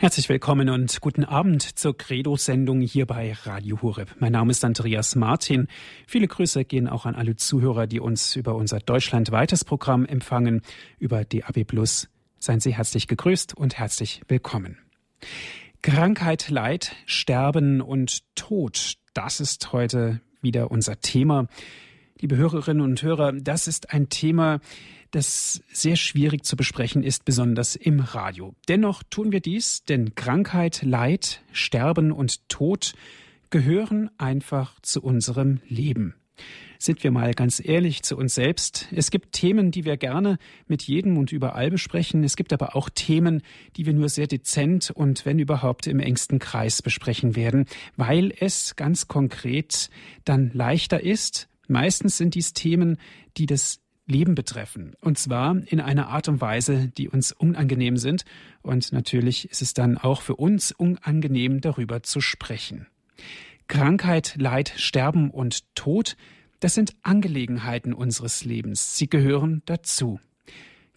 Herzlich willkommen und guten Abend zur Credo-Sendung hier bei Radio Horeb. Mein Name ist Andreas Martin. Viele Grüße gehen auch an alle Zuhörer, die uns über unser deutschlandweites Programm empfangen, über DAB+. Seien Sie herzlich gegrüßt und herzlich willkommen. Krankheit, Leid, Sterben und Tod, das ist heute wieder unser Thema. Liebe Hörerinnen und Hörer, das ist ein Thema, das sehr schwierig zu besprechen ist, besonders im Radio. Dennoch tun wir dies, denn Krankheit, Leid, Sterben und Tod gehören einfach zu unserem Leben. Sind wir mal ganz ehrlich zu uns selbst. Es gibt Themen, die wir gerne mit jedem und überall besprechen. Es gibt aber auch Themen, die wir nur sehr dezent und wenn überhaupt im engsten Kreis besprechen werden, weil es ganz konkret dann leichter ist. Meistens sind dies Themen, die das Leben betreffen. Und zwar in einer Art und Weise, die uns unangenehm sind. Und natürlich ist es dann auch für uns unangenehm, darüber zu sprechen. Krankheit, Leid, Sterben und Tod, das sind Angelegenheiten unseres Lebens. Sie gehören dazu.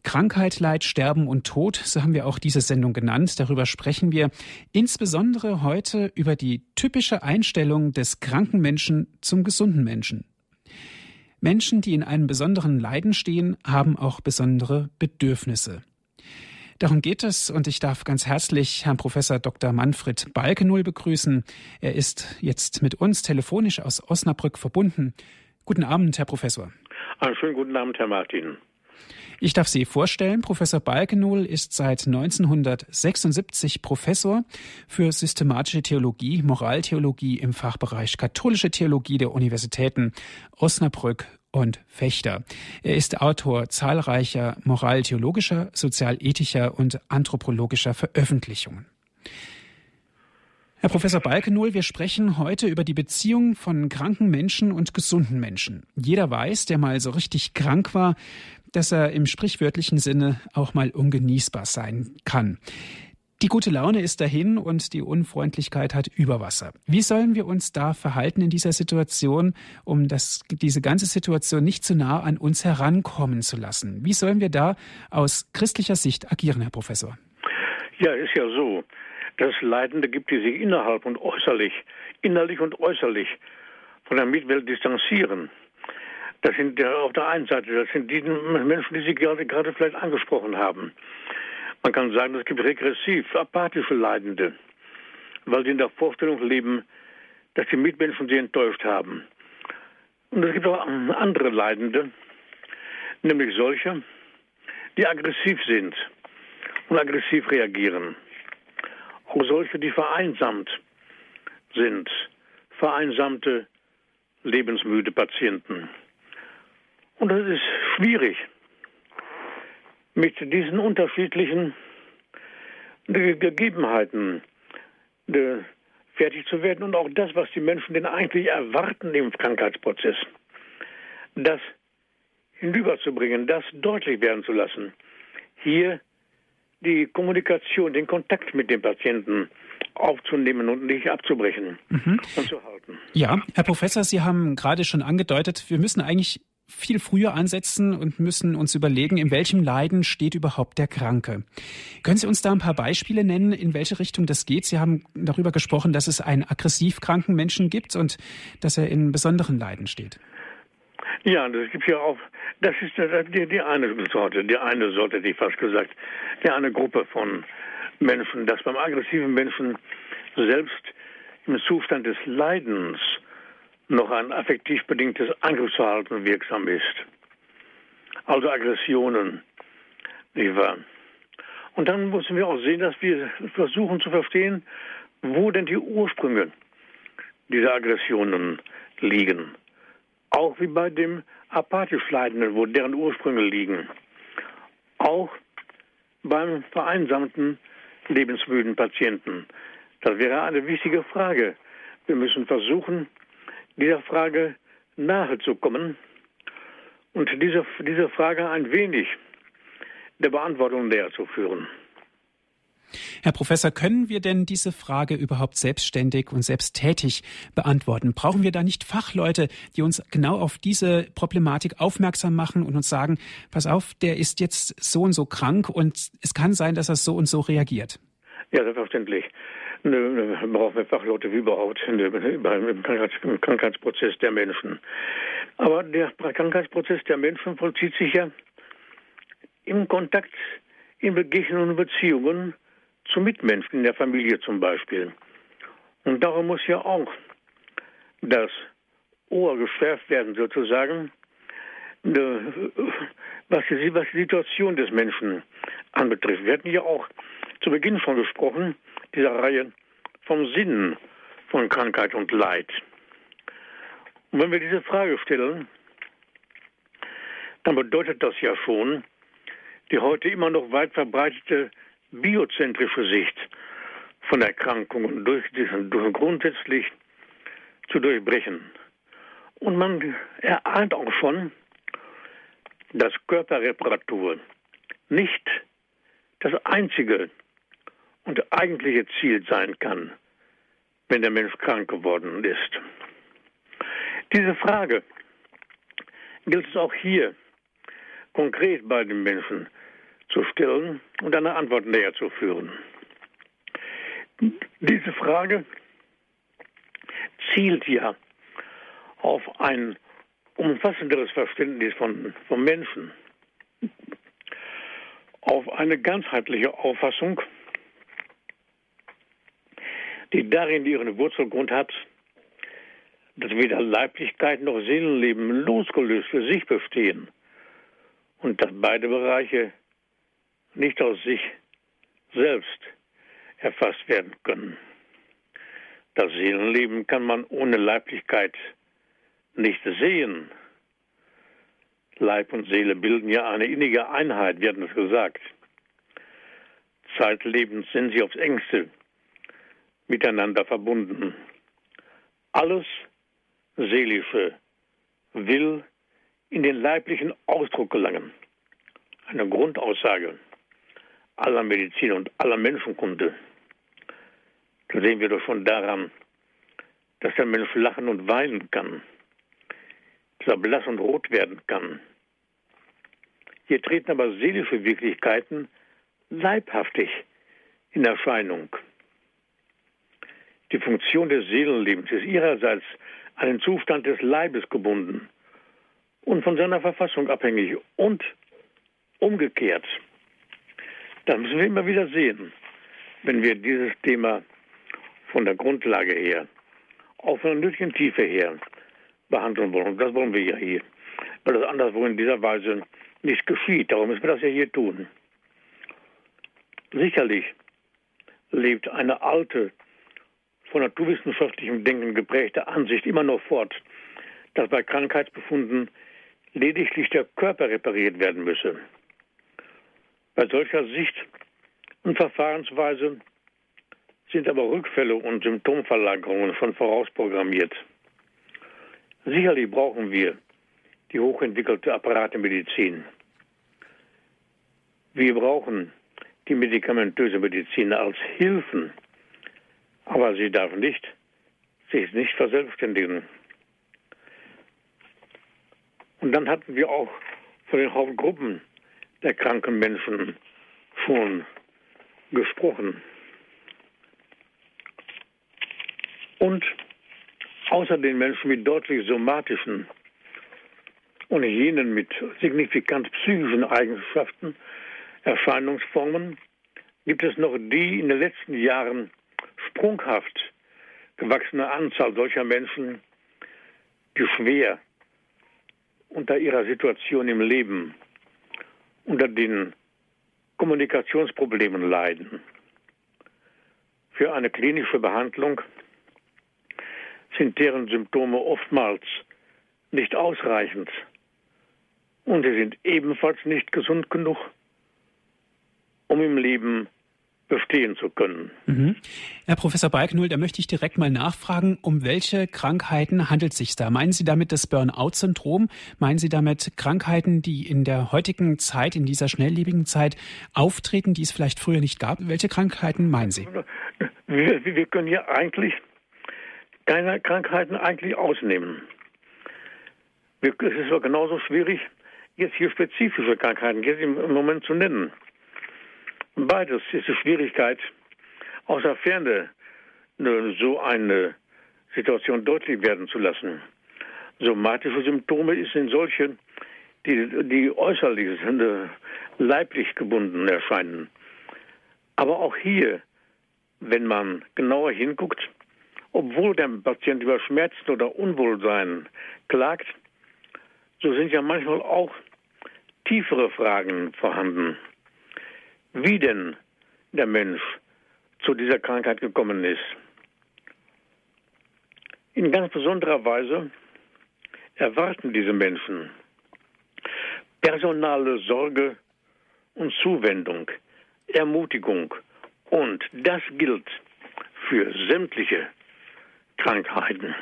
Krankheit, Leid, Sterben und Tod, so haben wir auch diese Sendung genannt. Darüber sprechen wir insbesondere heute über die typische Einstellung des kranken Menschen zum gesunden Menschen. Menschen, die in einem besonderen Leiden stehen, haben auch besondere Bedürfnisse. Darum geht es und ich darf ganz herzlich Herrn Professor Dr. Manfred Balkenull begrüßen. Er ist jetzt mit uns telefonisch aus Osnabrück verbunden. Guten Abend, Herr Professor. Einen schönen guten Abend, Herr Martin. Ich darf Sie vorstellen, Professor Balkenohl ist seit 1976 Professor für systematische Theologie, Moraltheologie im Fachbereich katholische Theologie der Universitäten Osnabrück und Fechter. Er ist Autor zahlreicher moraltheologischer, sozialethischer und anthropologischer Veröffentlichungen. Herr Professor Balkenohl, wir sprechen heute über die Beziehung von kranken Menschen und gesunden Menschen. Jeder weiß, der mal so richtig krank war, dass er im sprichwörtlichen Sinne auch mal ungenießbar sein kann. Die gute Laune ist dahin und die Unfreundlichkeit hat Überwasser. Wie sollen wir uns da verhalten in dieser Situation, um das, diese ganze Situation nicht zu nah an uns herankommen zu lassen? Wie sollen wir da aus christlicher Sicht agieren, Herr Professor? Ja, ist ja so, dass es Leidende gibt, die sich innerhalb und äußerlich, innerlich und äußerlich von der Mitwelt distanzieren. Das sind auf der einen Seite, das sind die Menschen, die Sie gerade, gerade vielleicht angesprochen haben. Man kann sagen, es gibt regressiv, apathische Leidende, weil sie in der Vorstellung leben, dass die Mitmenschen sie enttäuscht haben. Und es gibt auch andere Leidende, nämlich solche, die aggressiv sind und aggressiv reagieren. Auch solche, die vereinsamt sind, vereinsamte, lebensmüde Patienten. Und das ist schwierig, mit diesen unterschiedlichen Gegebenheiten fertig zu werden und auch das, was die Menschen denn eigentlich erwarten im Krankheitsprozess, das hinüberzubringen, das deutlich werden zu lassen. Hier die Kommunikation, den Kontakt mit dem Patienten aufzunehmen und nicht abzubrechen mhm. und zu halten. Ja, Herr Professor, Sie haben gerade schon angedeutet, wir müssen eigentlich viel früher ansetzen und müssen uns überlegen, in welchem Leiden steht überhaupt der Kranke. Können Sie uns da ein paar Beispiele nennen, in welche Richtung das geht? Sie haben darüber gesprochen, dass es einen aggressiv kranken Menschen gibt und dass er in besonderen Leiden steht. Ja, das gibt ja auch, das ist die, die eine Sorte, die eine Sorte, die fast gesagt, die eine Gruppe von Menschen, dass beim aggressiven Menschen selbst im Zustand des Leidens noch ein affektiv bedingtes Angriffsverhalten wirksam ist. Also Aggressionen, nicht wahr? Und dann müssen wir auch sehen, dass wir versuchen zu verstehen, wo denn die Ursprünge dieser Aggressionen liegen. Auch wie bei dem apathisch Leidenden, wo deren Ursprünge liegen. Auch beim vereinsamten, lebensmüden Patienten. Das wäre eine wichtige Frage. Wir müssen versuchen, dieser Frage nahezukommen und diese, diese Frage ein wenig der Beantwortung näher zu führen. Herr Professor, können wir denn diese Frage überhaupt selbstständig und selbsttätig beantworten? Brauchen wir da nicht Fachleute, die uns genau auf diese Problematik aufmerksam machen und uns sagen, pass auf, der ist jetzt so und so krank und es kann sein, dass er so und so reagiert? Ja, selbstverständlich. Ne, brauchen wir Fachleute wie überhaupt ne, beim Krankheitsprozess der Menschen. Aber der Krankheitsprozess der Menschen vollzieht sich ja im Kontakt, in Begegnungen und Beziehungen zu Mitmenschen, in der Familie zum Beispiel. Und darum muss ja auch das Ohr geschärft werden, sozusagen, was die, was die Situation des Menschen anbetrifft. Wir hatten ja auch zu Beginn schon gesprochen, dieser Reihe vom Sinn von Krankheit und Leid. Und wenn wir diese Frage stellen, dann bedeutet das ja schon, die heute immer noch weit verbreitete biozentrische Sicht von Erkrankungen durch, durch grundsätzlich zu durchbrechen. Und man erahnt auch schon, dass Körperreparatur nicht das einzige und eigentliche Ziel sein kann, wenn der Mensch krank geworden ist. Diese Frage gilt es auch hier konkret bei den Menschen zu stellen und eine Antwort näher zu führen. Diese Frage zielt ja auf ein umfassenderes Verständnis von, vom Menschen, auf eine ganzheitliche Auffassung, die darin ihren Wurzelgrund hat, dass weder Leiblichkeit noch Seelenleben losgelöst für sich bestehen und dass beide Bereiche nicht aus sich selbst erfasst werden können. Das Seelenleben kann man ohne Leiblichkeit nicht sehen. Leib und Seele bilden ja eine innige Einheit, hatten es gesagt. Zeitlebens sind sie aufs engste miteinander verbunden. Alles Seelische will in den leiblichen Ausdruck gelangen. Eine Grundaussage aller Medizin und aller Menschenkunde. Da sehen wir doch schon daran, dass der Mensch lachen und weinen kann, dass er blass und rot werden kann. Hier treten aber seelische Wirklichkeiten leibhaftig in Erscheinung. Die Funktion des Seelenlebens ist ihrerseits an den Zustand des Leibes gebunden und von seiner Verfassung abhängig und umgekehrt. Das müssen wir immer wieder sehen, wenn wir dieses Thema von der Grundlage her, auch von der nötigen Tiefe her behandeln wollen. Und das wollen wir ja hier, weil das anderswo in dieser Weise nicht geschieht. Darum müssen wir das ja hier tun. Sicherlich lebt eine alte, von naturwissenschaftlichem Denken geprägte Ansicht immer noch fort, dass bei Krankheitsbefunden lediglich der Körper repariert werden müsse. Bei solcher Sicht und Verfahrensweise sind aber Rückfälle und Symptomverlagerungen schon vorausprogrammiert. Sicherlich brauchen wir die hochentwickelte Apparatemedizin. Wir brauchen die medikamentöse Medizin als Hilfen, aber sie darf nicht sich nicht verselbstständigen. Und dann hatten wir auch von den Hauptgruppen der kranken Menschen schon gesprochen. Und außer den Menschen mit deutlich somatischen und jenen mit signifikant psychischen Eigenschaften, Erscheinungsformen, gibt es noch die in den letzten Jahren sprunghaft gewachsene Anzahl solcher Menschen, die schwer unter ihrer Situation im Leben unter den Kommunikationsproblemen leiden. Für eine klinische Behandlung sind deren Symptome oftmals nicht ausreichend und sie sind ebenfalls nicht gesund genug, um im Leben bestehen zu können. Mhm. Herr Professor Balknull, da möchte ich direkt mal nachfragen, um welche Krankheiten handelt es sich da? Meinen Sie damit das Burnout-Syndrom? Meinen Sie damit Krankheiten, die in der heutigen Zeit, in dieser schnelllebigen Zeit auftreten, die es vielleicht früher nicht gab? Welche Krankheiten meinen Sie? Wir, wir können hier eigentlich keine Krankheiten eigentlich ausnehmen. Es ist aber genauso schwierig, jetzt hier spezifische Krankheiten jetzt im Moment zu nennen. Beides ist die Schwierigkeit, aus der Ferne so eine Situation deutlich werden zu lassen. Somatische Symptome sind solche, die, die äußerlich sind, äh, leiblich gebunden erscheinen. Aber auch hier, wenn man genauer hinguckt, obwohl der Patient über Schmerzen oder Unwohlsein klagt, so sind ja manchmal auch tiefere Fragen vorhanden. Wie denn der Mensch zu dieser Krankheit gekommen ist. In ganz besonderer Weise erwarten diese Menschen personale Sorge und Zuwendung, Ermutigung. Und das gilt für sämtliche Krankheiten.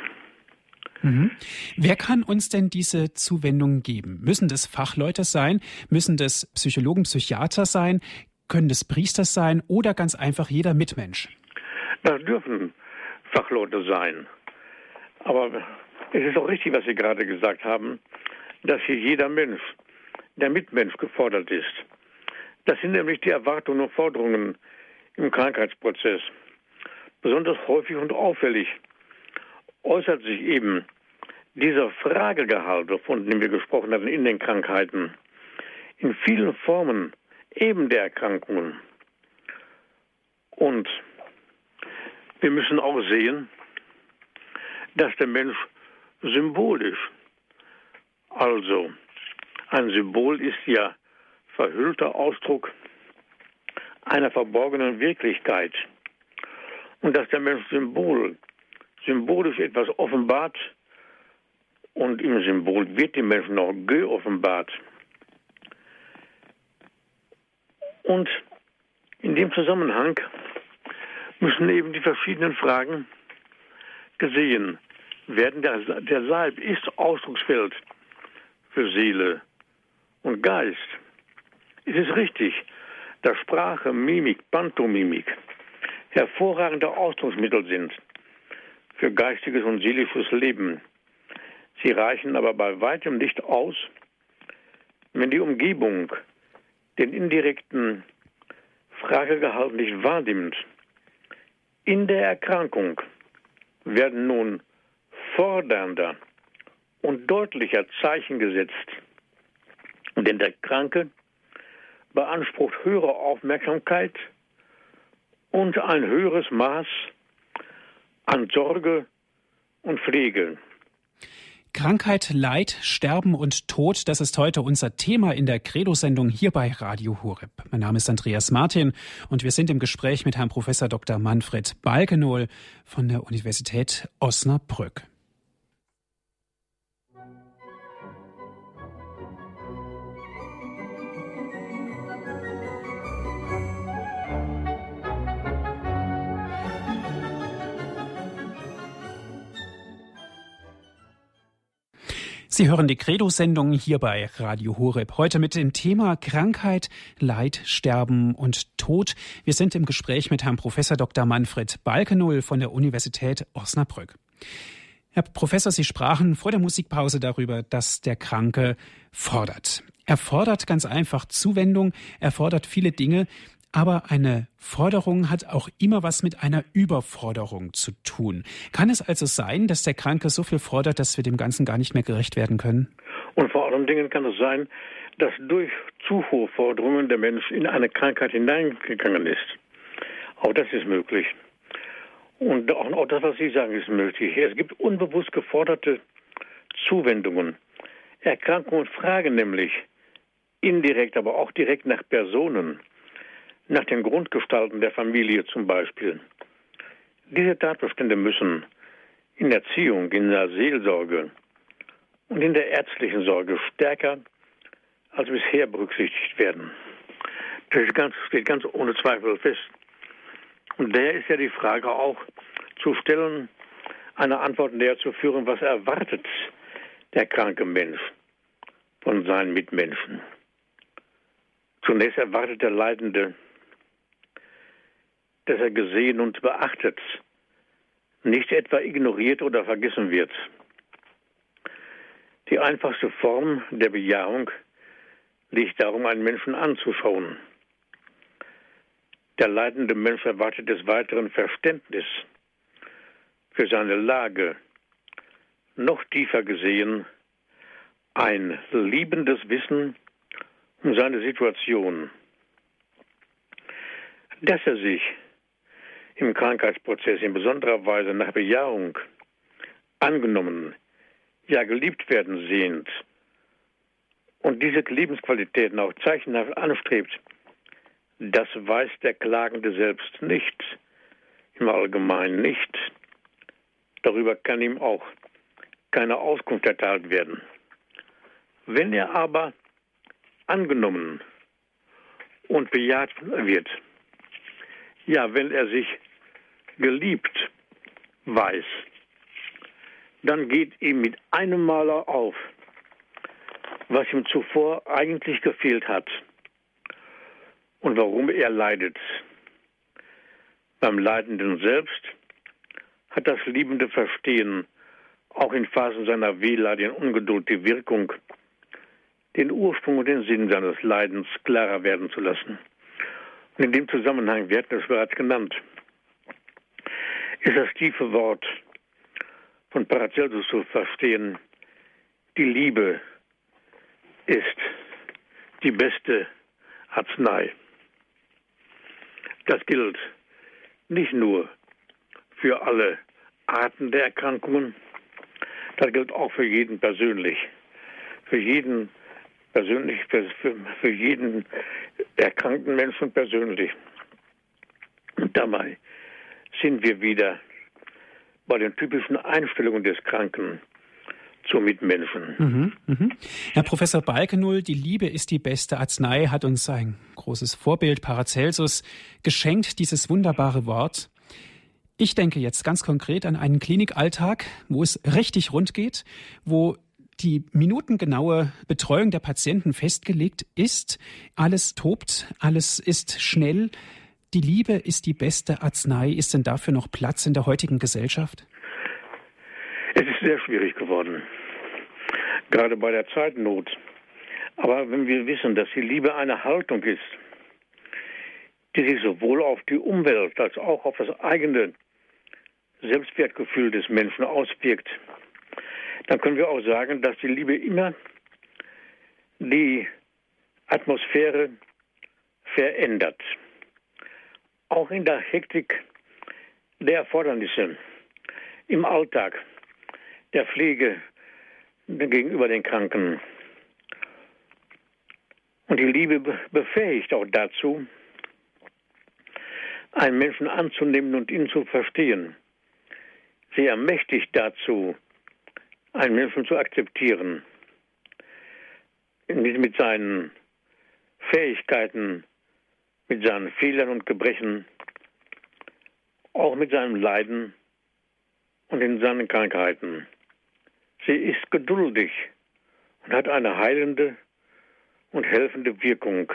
Mhm. Wer kann uns denn diese Zuwendung geben? Müssen das Fachleute sein? Müssen das Psychologen, Psychiater sein? Können das Priester sein oder ganz einfach jeder Mitmensch? Das dürfen Fachleute sein. Aber es ist auch richtig, was Sie gerade gesagt haben, dass hier jeder Mensch, der Mitmensch gefordert ist. Das sind nämlich die Erwartungen und Forderungen im Krankheitsprozess. Besonders häufig und auffällig äußert sich eben dieser Fragegehalt, von dem wir gesprochen hatten, in den Krankheiten, in vielen Formen eben der Erkrankungen. Und wir müssen auch sehen, dass der Mensch symbolisch, also ein Symbol ist ja verhüllter Ausdruck einer verborgenen Wirklichkeit. Und dass der Mensch Symbol, symbolisch etwas offenbart und im Symbol wird dem Menschen noch geoffenbart. Und in dem Zusammenhang müssen eben die verschiedenen Fragen gesehen werden. Der, der Leib ist Ausdrucksfeld für Seele und Geist. Es ist richtig, dass Sprache, Mimik, Pantomimik hervorragende Ausdrucksmittel sind für geistiges und seelisches Leben. Sie reichen aber bei weitem nicht aus, wenn die Umgebung den indirekten Fragegehalt nicht wahrnimmt. In der Erkrankung werden nun fordernder und deutlicher Zeichen gesetzt, denn der Kranke beansprucht höhere Aufmerksamkeit und ein höheres Maß an Sorge und Pflege. Krankheit, Leid, Sterben und Tod, das ist heute unser Thema in der Credo-Sendung hier bei Radio Horeb. Mein Name ist Andreas Martin und wir sind im Gespräch mit Herrn Professor Dr. Manfred Balkenohl von der Universität Osnabrück. Sie hören die Credo-Sendung hier bei Radio Horeb. Heute mit dem Thema Krankheit, Leid, Sterben und Tod. Wir sind im Gespräch mit Herrn Professor Dr. Manfred Balkenull von der Universität Osnabrück. Herr Professor, Sie sprachen vor der Musikpause darüber, dass der Kranke fordert. Er fordert ganz einfach Zuwendung, er fordert viele Dinge, aber eine Forderung hat auch immer was mit einer Überforderung zu tun. Kann es also sein, dass der Kranke so viel fordert, dass wir dem Ganzen gar nicht mehr gerecht werden können? Und vor allen Dingen kann es sein, dass durch zu hohe Forderungen der Mensch in eine Krankheit hineingegangen ist. Auch das ist möglich. Und auch das, was Sie sagen, ist möglich. Es gibt unbewusst geforderte Zuwendungen. Erkrankungen fragen nämlich indirekt, aber auch direkt nach Personen nach den Grundgestalten der Familie zum Beispiel. Diese Tatbestände müssen in Erziehung, in der Seelsorge und in der ärztlichen Sorge stärker als bisher berücksichtigt werden. Das steht ganz ohne Zweifel fest. Und daher ist ja die Frage auch zu stellen, eine Antwort näher zu führen, was erwartet der kranke Mensch von seinen Mitmenschen. Zunächst erwartet der Leidende dass er gesehen und beachtet, nicht etwa ignoriert oder vergessen wird. Die einfachste Form der Bejahung liegt darum, einen Menschen anzuschauen. Der leidende Mensch erwartet des Weiteren Verständnis für seine Lage, noch tiefer gesehen ein liebendes Wissen um seine Situation, dass er sich im Krankheitsprozess in besonderer Weise nach Bejahung angenommen, ja geliebt werden sehnt und diese Lebensqualitäten auch zeichenhaft anstrebt, das weiß der Klagende selbst nicht, im Allgemeinen nicht. Darüber kann ihm auch keine Auskunft erteilt werden. Wenn er aber angenommen und bejaht wird, ja, wenn er sich geliebt weiß, dann geht ihm mit einem Maler auf, was ihm zuvor eigentlich gefehlt hat und warum er leidet. Beim Leidenden selbst hat das liebende Verstehen auch in Phasen seiner Wehleid und Ungeduld die Wirkung, den Ursprung und den Sinn seines Leidens klarer werden zu lassen. Und in dem Zusammenhang, wir hatten es bereits genannt, ist das tiefe Wort von Paracelsus zu verstehen, die Liebe ist die beste Arznei. Das gilt nicht nur für alle Arten der Erkrankungen, das gilt auch für jeden persönlich. Für jeden persönlich, für, für jeden erkrankten Menschen persönlich. Und dabei sind wir wieder bei den typischen Einstellungen des Kranken zu Mitmenschen. Mhm, mhm. Herr Professor Balkenull, die Liebe ist die beste Arznei, hat uns ein großes Vorbild Paracelsus geschenkt, dieses wunderbare Wort. Ich denke jetzt ganz konkret an einen Klinikalltag, wo es richtig rund geht, wo die minutengenaue Betreuung der Patienten festgelegt ist. Alles tobt, alles ist schnell. Die Liebe ist die beste Arznei. Ist denn dafür noch Platz in der heutigen Gesellschaft? Es ist sehr schwierig geworden, gerade bei der Zeitnot. Aber wenn wir wissen, dass die Liebe eine Haltung ist, die sich sowohl auf die Umwelt als auch auf das eigene Selbstwertgefühl des Menschen auswirkt, dann können wir auch sagen, dass die Liebe immer die Atmosphäre verändert. Auch in der Hektik der Erfordernisse im Alltag der Pflege gegenüber den Kranken. Und die Liebe befähigt auch dazu, einen Menschen anzunehmen und ihn zu verstehen. Sie ermächtigt dazu, einen Menschen zu akzeptieren, mit seinen Fähigkeiten, mit seinen Fehlern und Gebrechen, auch mit seinem Leiden und in seinen Krankheiten. Sie ist geduldig und hat eine heilende und helfende Wirkung.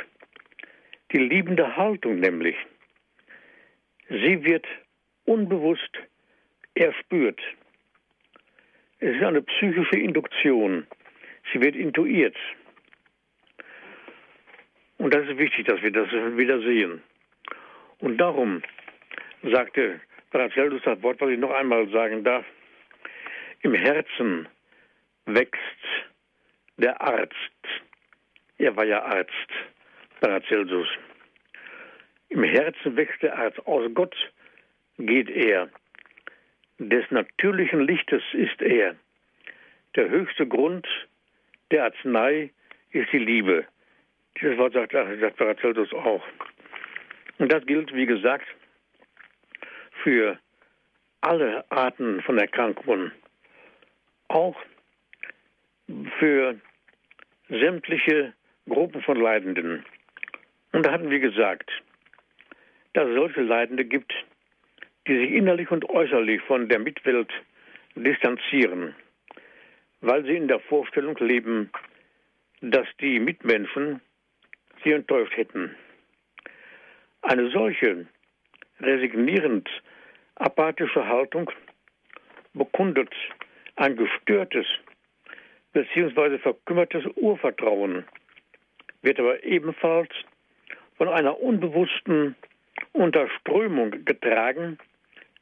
Die liebende Haltung nämlich. Sie wird unbewusst erspürt. Es ist eine psychische Induktion. Sie wird intuiert. Und das ist wichtig, dass wir das wieder sehen. Und darum sagte Paracelsus das Wort, was ich noch einmal sagen darf. Im Herzen wächst der Arzt. Er war ja Arzt, Paracelsus. Im Herzen wächst der Arzt. Aus Gott geht er. Des natürlichen Lichtes ist er. Der höchste Grund der Arznei ist die Liebe. Dieses Wort sagt, sagt Paracelsus auch. Und das gilt, wie gesagt, für alle Arten von Erkrankungen, auch für sämtliche Gruppen von Leidenden. Und da hatten wir gesagt, dass es solche Leidende gibt, die sich innerlich und äußerlich von der Mitwelt distanzieren, weil sie in der Vorstellung leben, dass die Mitmenschen sie enttäuscht hätten. Eine solche resignierend apathische Haltung bekundet ein gestörtes bzw. verkümmertes Urvertrauen, wird aber ebenfalls von einer unbewussten unter Strömung getragen,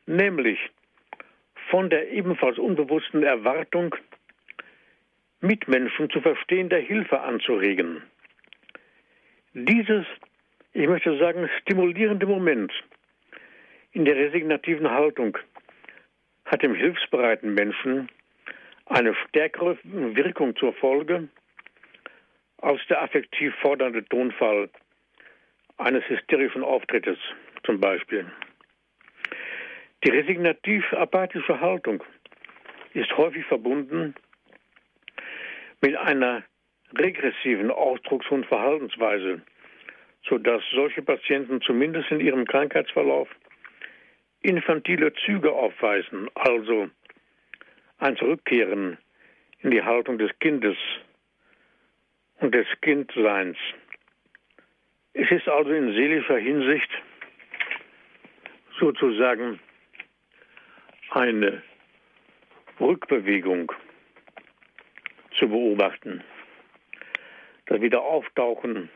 nämlich von der ebenfalls unbewussten Erwartung, Mitmenschen zu verstehen, der Hilfe anzuregen. Dieses, ich möchte sagen, stimulierende Moment in der resignativen Haltung hat dem hilfsbereiten Menschen eine stärkere Wirkung zur Folge als der affektiv fordernde Tonfall eines hysterischen Auftrittes zum Beispiel. Die resignativ-apathische Haltung ist häufig verbunden mit einer regressiven Ausdrucks- und Verhaltensweise, sodass solche Patienten zumindest in ihrem Krankheitsverlauf infantile Züge aufweisen, also ein Zurückkehren in die Haltung des Kindes und des Kindseins. Es ist also in seelischer Hinsicht sozusagen eine Rückbewegung zu beobachten. Das Wiederauftauchen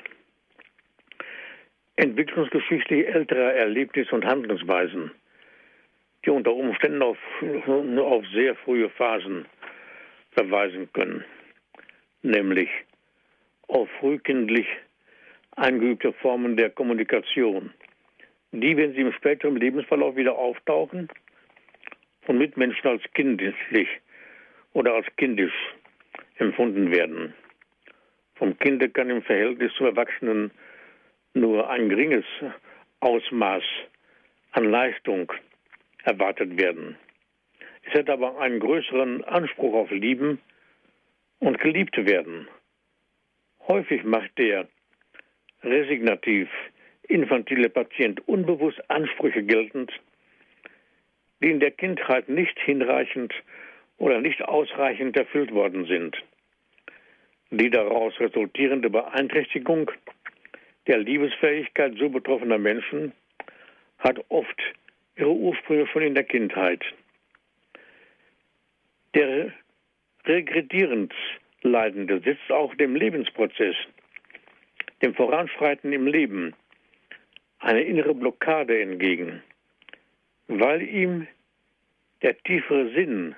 entwicklungsgeschichtlich älterer Erlebnisse und Handlungsweisen, die unter Umständen auf, auf sehr frühe Phasen verweisen können, nämlich auf frühkindlich eingeübte Formen der Kommunikation, die, wenn sie im späteren Lebensverlauf wieder auftauchen, von Mitmenschen als kindlich oder als kindisch empfunden werden. Vom Kinde kann im Verhältnis zu Erwachsenen nur ein geringes Ausmaß an Leistung erwartet werden. Es hat aber einen größeren Anspruch auf Lieben und geliebt werden. Häufig macht der resignativ infantile Patient unbewusst Ansprüche geltend, die in der Kindheit nicht hinreichend oder nicht ausreichend erfüllt worden sind. Die daraus resultierende Beeinträchtigung der Liebesfähigkeit so betroffener Menschen hat oft ihre Ursprünge schon in der Kindheit. Der regredierend Leidende setzt auch dem Lebensprozess, dem Voranschreiten im Leben, eine innere Blockade entgegen, weil ihm der tiefere Sinn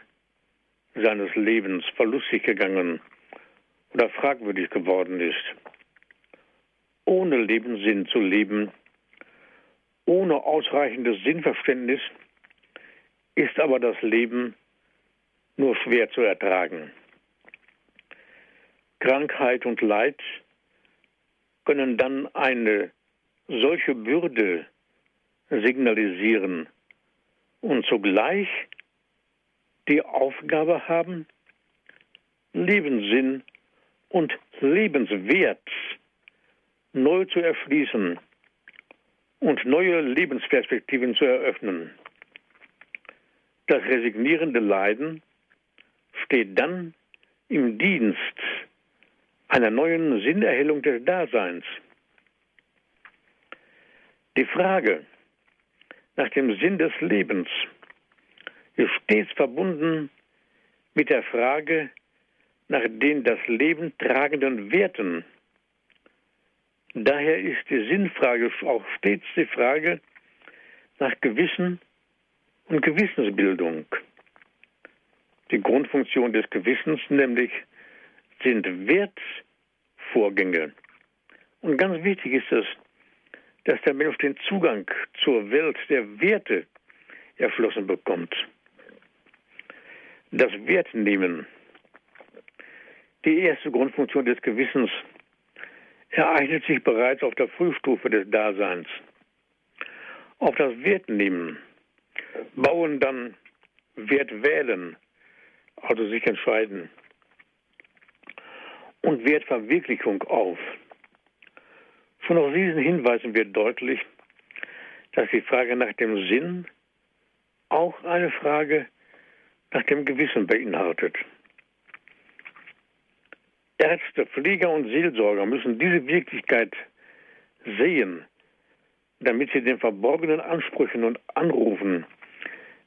seines Lebens verlustig gegangen oder fragwürdig geworden ist. Ohne Lebenssinn zu leben, ohne ausreichendes Sinnverständnis, ist aber das Leben nur schwer zu ertragen. Krankheit und Leid können dann eine solche Bürde signalisieren und zugleich die Aufgabe haben, Lebenssinn und Lebenswert neu zu erschließen und neue Lebensperspektiven zu eröffnen. Das resignierende Leiden steht dann im Dienst einer neuen Sinnerhellung des Daseins. Die Frage nach dem Sinn des Lebens ist stets verbunden mit der Frage nach den das Leben tragenden Werten. Daher ist die Sinnfrage auch stets die Frage nach Gewissen und Gewissensbildung. Die Grundfunktion des Gewissens nämlich sind Wertvorgänge. Und ganz wichtig ist es, dass der Mensch den Zugang zur Welt der Werte erschlossen bekommt. Das Wertnehmen, die erste Grundfunktion des Gewissens, ereignet sich bereits auf der Frühstufe des Daseins. Auf das Wertnehmen bauen dann Wertwählen, also sich entscheiden, und Wertverwirklichung auf. Schon aus diesen Hinweisen wird deutlich, dass die Frage nach dem Sinn auch eine Frage nach dem Gewissen beinhaltet. Ärzte, Pfleger und Seelsorger müssen diese Wirklichkeit sehen, damit sie den verborgenen Ansprüchen und Anrufen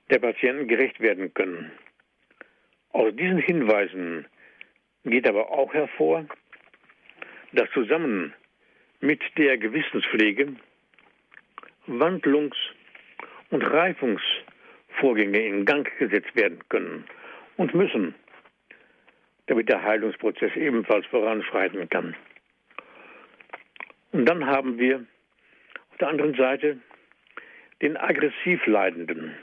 der Patienten gerecht werden können. Aus diesen Hinweisen geht aber auch hervor, dass zusammen mit der Gewissenspflege Wandlungs- und Reifungsvorgänge in Gang gesetzt werden können und müssen, damit der Heilungsprozess ebenfalls voranschreiten kann. Und dann haben wir auf der anderen Seite den aggressiv Leidenden.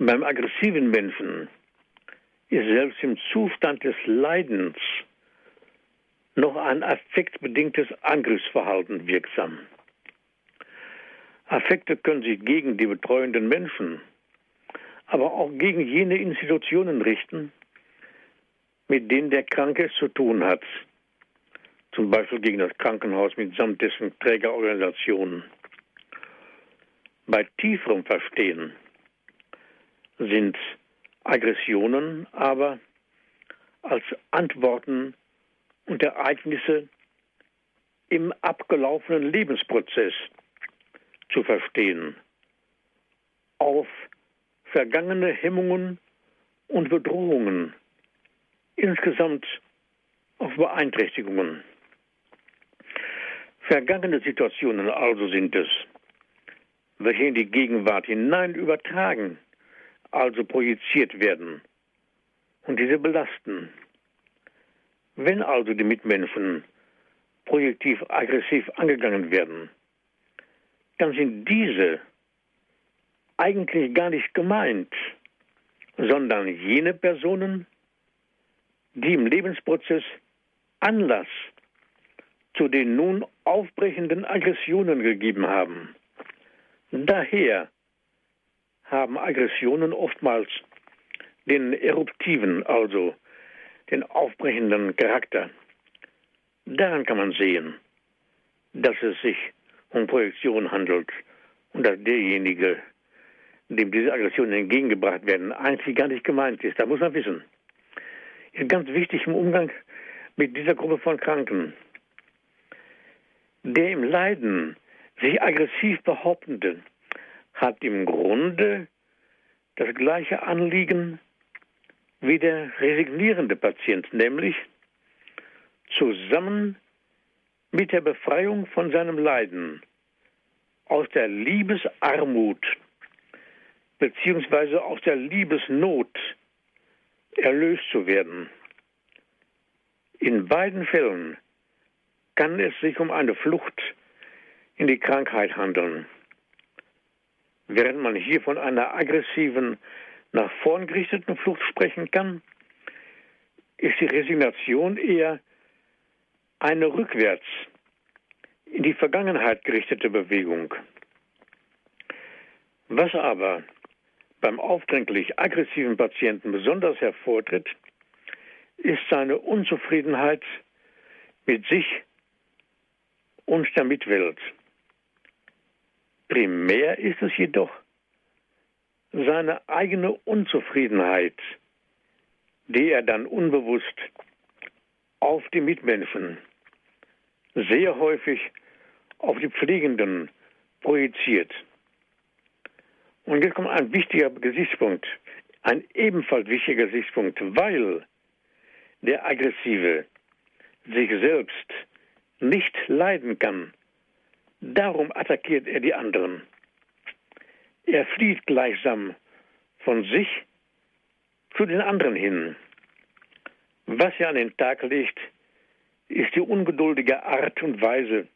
Beim aggressiven Menschen ist selbst im Zustand des Leidens noch ein affektbedingtes Angriffsverhalten wirksam. Affekte können sich gegen die betreuenden Menschen, aber auch gegen jene Institutionen richten, mit denen der Kranke zu tun hat. Zum Beispiel gegen das Krankenhaus mitsamt dessen Trägerorganisationen. Bei tieferem Verstehen sind Aggressionen aber als Antworten und Ereignisse im abgelaufenen Lebensprozess zu verstehen, auf vergangene Hemmungen und Bedrohungen, insgesamt auf Beeinträchtigungen. Vergangene Situationen also sind es, welche in die Gegenwart hinein übertragen, also projiziert werden und diese belasten. Wenn also die Mitmenschen projektiv aggressiv angegangen werden, dann sind diese eigentlich gar nicht gemeint, sondern jene Personen, die im Lebensprozess Anlass zu den nun aufbrechenden Aggressionen gegeben haben. Daher haben Aggressionen oftmals den eruptiven, also den aufbrechenden Charakter. Daran kann man sehen, dass es sich um Projektion handelt und dass derjenige, dem diese Aggressionen entgegengebracht werden, eigentlich gar nicht gemeint ist. Da muss man wissen. Ganz wichtig im Umgang mit dieser Gruppe von Kranken. Der im Leiden sich aggressiv behauptende hat im Grunde das gleiche Anliegen wie der resignierende Patient, nämlich zusammen mit der Befreiung von seinem Leiden aus der Liebesarmut beziehungsweise aus der Liebesnot erlöst zu werden. In beiden Fällen kann es sich um eine Flucht in die Krankheit handeln. Während man hier von einer aggressiven, nach vorn gerichteten Flucht sprechen kann, ist die Resignation eher eine rückwärts in die Vergangenheit gerichtete Bewegung. Was aber beim aufdringlich aggressiven Patienten besonders hervortritt, ist seine Unzufriedenheit mit sich und der Mitwelt. Primär ist es jedoch seine eigene Unzufriedenheit, die er dann unbewusst auf die Mitmenschen, sehr häufig auf die Pflegenden projiziert. Und jetzt kommt ein wichtiger Gesichtspunkt, ein ebenfalls wichtiger Gesichtspunkt, weil der Aggressive sich selbst nicht leiden kann, Darum attackiert er die anderen. Er flieht gleichsam von sich zu den anderen hin. Was er an den Tag legt, ist die ungeduldige Art und Weise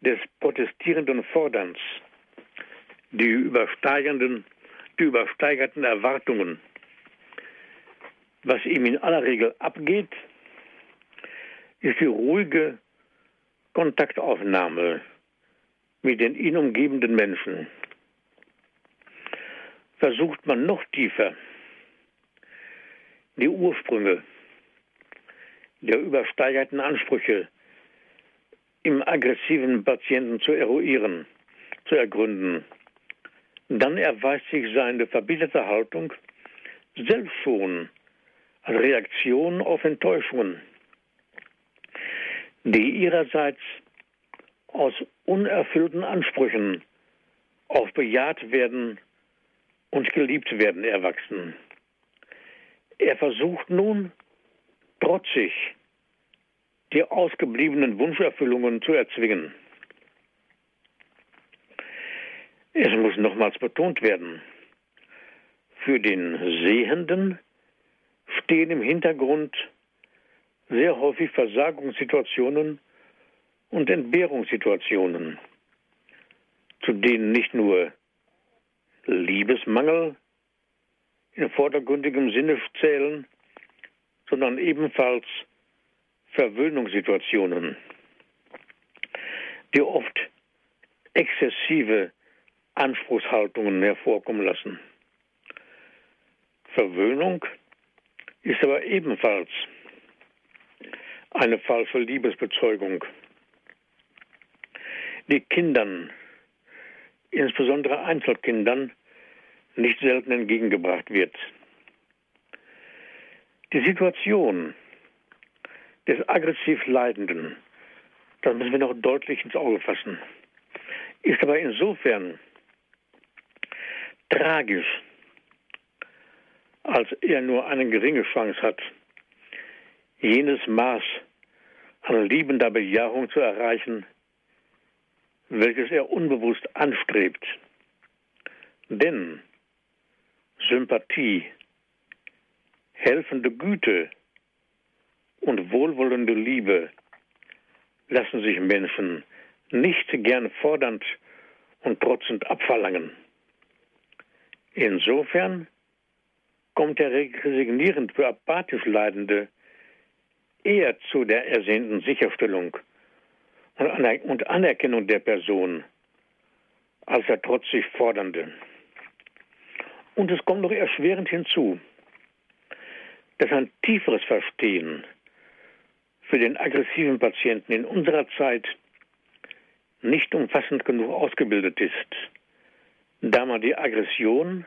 des protestierenden Forderns, die übersteigenden, die übersteigerten Erwartungen. Was ihm in aller Regel abgeht, ist die ruhige Kontaktaufnahme mit den ihn umgebenden Menschen. Versucht man noch tiefer die Ursprünge der übersteigerten Ansprüche im aggressiven Patienten zu eruieren, zu ergründen, dann erweist sich seine verbiterte Haltung selbst schon als Reaktion auf Enttäuschungen, die ihrerseits aus unerfüllten Ansprüchen auf bejaht werden und geliebt werden erwachsen. Er versucht nun trotzig die ausgebliebenen Wunscherfüllungen zu erzwingen. Es muss nochmals betont werden, für den Sehenden stehen im Hintergrund sehr häufig Versagungssituationen und Entbehrungssituationen, zu denen nicht nur Liebesmangel in vordergründigem Sinne zählen, sondern ebenfalls Verwöhnungssituationen, die oft exzessive Anspruchshaltungen hervorkommen lassen. Verwöhnung ist aber ebenfalls eine falsche Liebesbezeugung, die Kindern, insbesondere Einzelkindern, nicht selten entgegengebracht wird. Die Situation des aggressiv Leidenden, das müssen wir noch deutlich ins Auge fassen, ist aber insofern tragisch, als er nur eine geringe Chance hat, jenes Maß an liebender Bejahung zu erreichen, welches er unbewusst anstrebt. Denn Sympathie, helfende Güte und wohlwollende Liebe lassen sich Menschen nicht gern fordernd und trotzend abverlangen. Insofern kommt der resignierend für apathisch Leidende eher zu der ersehnten Sicherstellung und Anerkennung der Person als der trotzig Fordernde. Und es kommt noch erschwerend hinzu, dass ein tieferes Verstehen für den aggressiven Patienten in unserer Zeit nicht umfassend genug ausgebildet ist, da man die Aggression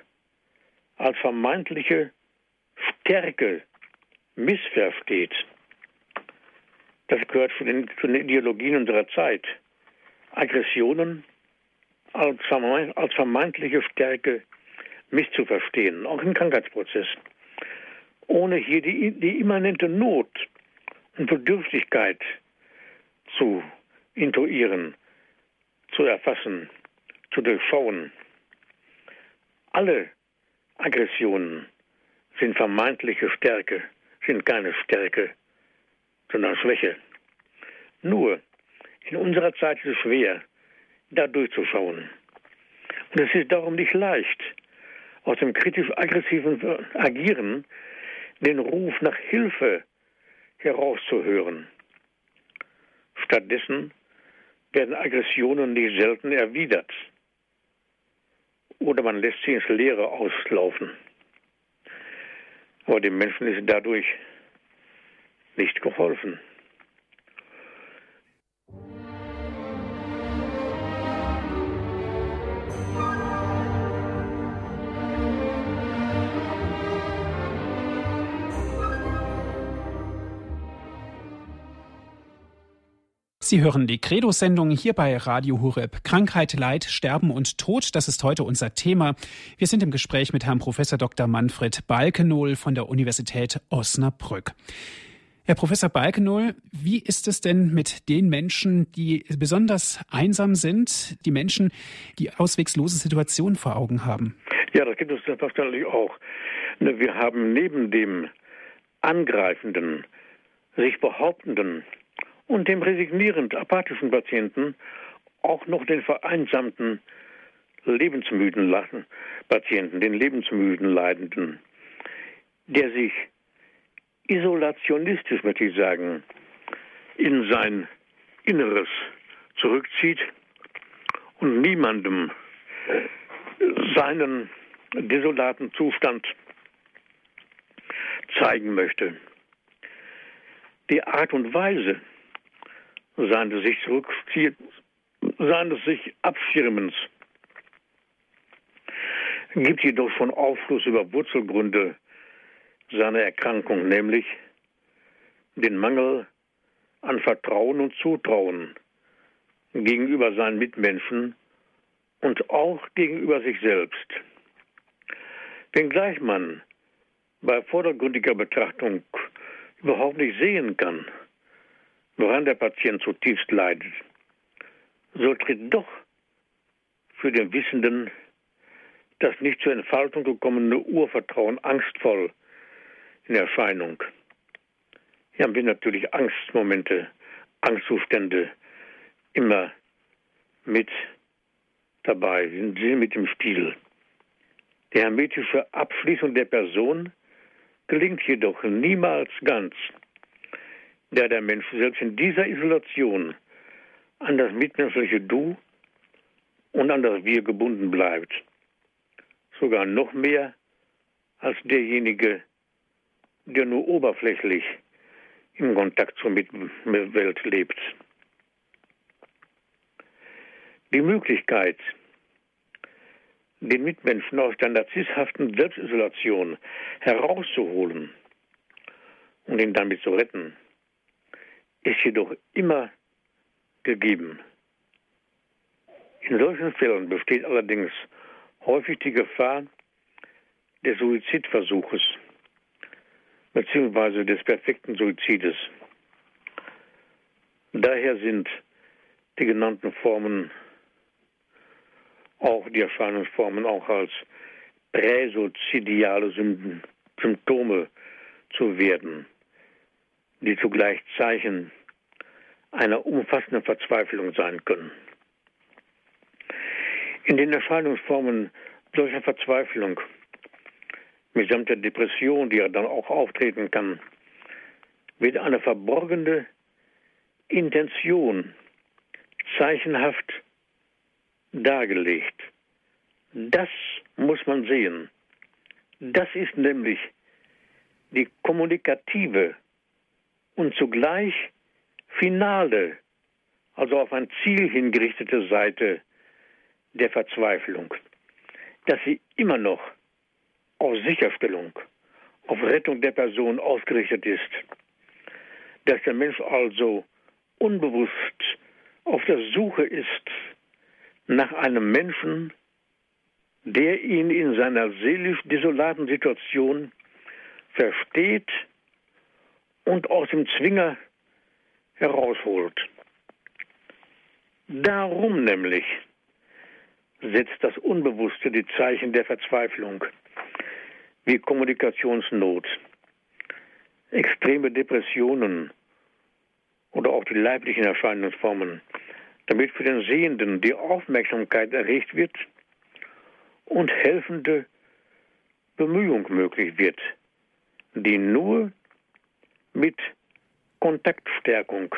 als vermeintliche Stärke missversteht. Das gehört zu den, zu den Ideologien unserer Zeit. Aggressionen als, als vermeintliche Stärke misszuverstehen, auch im Krankheitsprozess. Ohne hier die, die immanente Not und Bedürftigkeit zu intuieren, zu erfassen, zu durchschauen. Alle Aggressionen sind vermeintliche Stärke, sind keine Stärke, sondern Schwäche. Nur in unserer Zeit ist es schwer, da durchzuschauen. Und es ist darum nicht leicht, aus dem kritisch-aggressiven Agieren den Ruf nach Hilfe herauszuhören. Stattdessen werden Aggressionen nicht selten erwidert oder man lässt sie ins Leere auslaufen. Aber dem Menschen ist dadurch nicht geholfen. Sie hören die Credo-Sendung hier bei Radio Hureb. Krankheit, Leid, Sterben und Tod, das ist heute unser Thema. Wir sind im Gespräch mit Herrn Professor Dr. Manfred Balkenohl von der Universität Osnabrück. Herr Professor Balkenohl, wie ist es denn mit den Menschen, die besonders einsam sind, die Menschen, die auswegslose Situationen vor Augen haben? Ja, das gibt es selbstverständlich auch. Wir haben neben dem angreifenden, sich behauptenden und dem resignierend apathischen Patienten auch noch den vereinsamten, lebensmüden Patienten, den lebensmüden Leidenden, der sich isolationistisch, möchte ich sagen, in sein Inneres zurückzieht und niemandem seinen desolaten Zustand zeigen möchte. Die Art und Weise, seines sich zurückzieht, seines sich Abschirmens, gibt jedoch schon Aufschluss über Wurzelgründe seiner Erkrankung, nämlich den Mangel an Vertrauen und Zutrauen gegenüber seinen Mitmenschen und auch gegenüber sich selbst. Wenngleich man bei vordergründiger Betrachtung überhaupt nicht sehen kann, woran der Patient zutiefst leidet, so tritt doch für den Wissenden das nicht zur Entfaltung gekommene Urvertrauen angstvoll in Erscheinung. Hier haben wir natürlich Angstmomente, Angstzustände immer mit dabei, sind sie mit im Spiel. Die hermetische Abschließung der Person gelingt jedoch niemals ganz, da der Mensch selbst in dieser Isolation an das mitmenschliche Du und an das Wir gebunden bleibt. Sogar noch mehr als derjenige, der nur oberflächlich im Kontakt zur Mitwelt lebt. Die Möglichkeit, den Mitmenschen aus der narzisshaften Selbstisolation herauszuholen und ihn damit zu retten, ist jedoch immer gegeben. In solchen Fällen besteht allerdings häufig die Gefahr des Suizidversuches beziehungsweise des perfekten Suizides. Daher sind die genannten Formen, auch die Erscheinungsformen auch als präsuizidiale Symptome zu werden, die zugleich Zeichen einer umfassenden Verzweiflung sein können. In den Erscheinungsformen solcher Verzweiflung, mitsamt der Depression, die ja dann auch auftreten kann, wird eine verborgene Intention zeichenhaft dargelegt. Das muss man sehen. Das ist nämlich die kommunikative und zugleich finale, also auf ein Ziel hingerichtete Seite der Verzweiflung, dass sie immer noch auf Sicherstellung, auf Rettung der Person ausgerichtet ist, dass der Mensch also unbewusst auf der Suche ist nach einem Menschen, der ihn in seiner seelisch desolaten Situation versteht und aus dem Zwinger herausholt. Darum nämlich setzt das Unbewusste die Zeichen der Verzweiflung, wie Kommunikationsnot, extreme Depressionen oder auch die leiblichen Erscheinungsformen, damit für den Sehenden die Aufmerksamkeit erregt wird und helfende Bemühung möglich wird, die nur mit Kontaktstärkung